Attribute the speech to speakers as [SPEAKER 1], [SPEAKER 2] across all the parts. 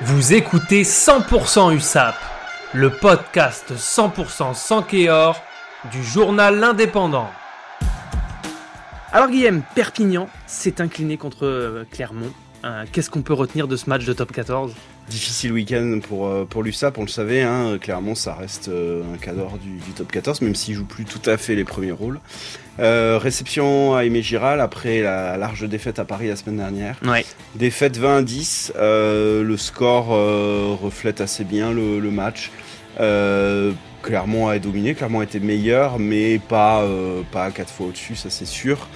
[SPEAKER 1] Vous écoutez 100% USAP, le podcast 100% sans Kéor du journal L'Indépendant. Alors Guillaume, Perpignan s'est incliné contre euh, Clermont. Euh, Qu'est-ce qu'on peut retenir de ce match de top 14
[SPEAKER 2] Difficile week-end pour, euh, pour l'USAP, on le savait, hein, clairement ça reste euh, un cadre du, du top 14, même s'il joue plus tout à fait les premiers rôles. Euh, réception à Aimé Giral après la large défaite à Paris la semaine dernière.
[SPEAKER 1] Ouais.
[SPEAKER 2] Défaite 20 à 10, euh, le score reflète assez bien le, le match. Euh, Clermont a dominé, Clermont a été meilleur, mais pas, euh, pas quatre fois au-dessus, ça c'est sûr.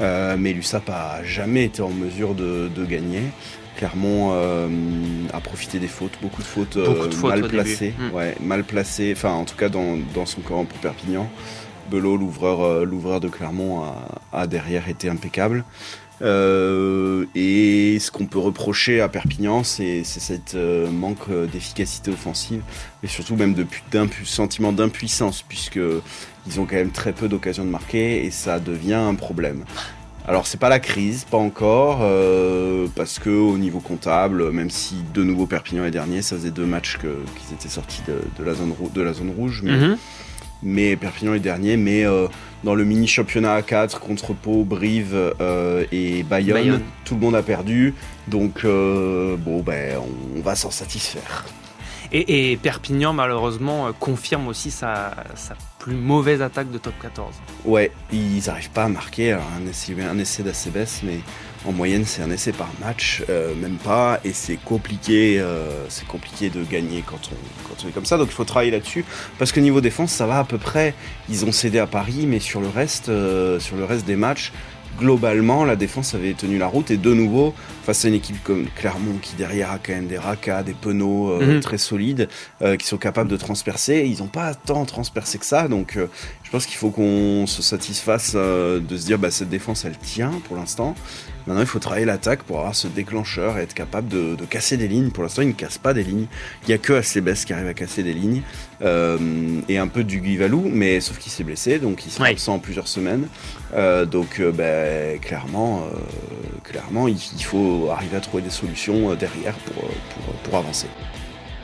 [SPEAKER 2] Euh, mais l'USAP a jamais été en mesure de, de gagner. Clermont euh, a profité des fautes, beaucoup de fautes, euh,
[SPEAKER 1] Beaucoup de fautes
[SPEAKER 2] mal placées,
[SPEAKER 1] Mm.
[SPEAKER 2] ouais, mal placées, enfin en tout cas dans, dans son camp pour Perpignan. Belot, l'ouvreur, euh, l'ouvreur de Clermont, a, derrière été impeccable. Euh, et ce qu'on peut reprocher à Perpignan, c'est c'est cette euh, manque d'efficacité offensive, mais surtout même de sentiment d'impuissance, puisque ils ont quand même très peu d'occasions de marquer, et ça devient un problème. Alors c'est pas la crise, pas encore, parce que au niveau comptable, même si de nouveau Perpignan est dernier, ça faisait deux matchs qu'ils étaient sortis de, la zone rouge,
[SPEAKER 1] Mhm.
[SPEAKER 2] Mais Perpignan est dernier, mais euh, dans le mini championnat A4 contre Pau, Brive euh, et Bayonne,
[SPEAKER 1] Bayonne.
[SPEAKER 2] tout le monde a perdu, donc euh, bon ben on va s'en satisfaire.
[SPEAKER 1] Et, Perpignan, malheureusement, euh, confirme aussi sa, plus mauvaise attaque de top 14.
[SPEAKER 2] Ouais, ils n'arrivent pas à marquer, un essai, essai d'ACBS, mais en moyenne c'est un essai par match, euh, même pas, et c'est compliqué, euh, compliqué de gagner quand on, est comme ça, donc il faut travailler là-dessus, parce que niveau défense ça va à peu près, ils ont cédé à Paris, mais sur le reste, sur le reste des matchs, globalement la défense avait tenu la route, et de nouveau, face à une équipe comme Clermont qui derrière a quand même des racas, des penaud euh,
[SPEAKER 1] Mhm.
[SPEAKER 2] très solides, euh, qui sont capables de transpercer, ils n'ont pas tant transpercé que ça, donc... je pense qu'il faut qu'on se satisfasse euh, de se dire bah cette défense elle tient pour l'instant. Maintenant il faut travailler l'attaque pour avoir ce déclencheur et être capable de, de casser des lignes. Pour l'instant il ne casse pas des lignes. Il n'y a que Acebes qui arrive à casser des lignes Euh, et un peu du Guivalou, mais sauf qu'il s'est blessé donc il sera
[SPEAKER 1] Ouais.
[SPEAKER 2] absent plusieurs semaines. Euh, donc bah, clairement, clairement il, il faut arriver à trouver des solutions derrière pour, pour, pour avancer.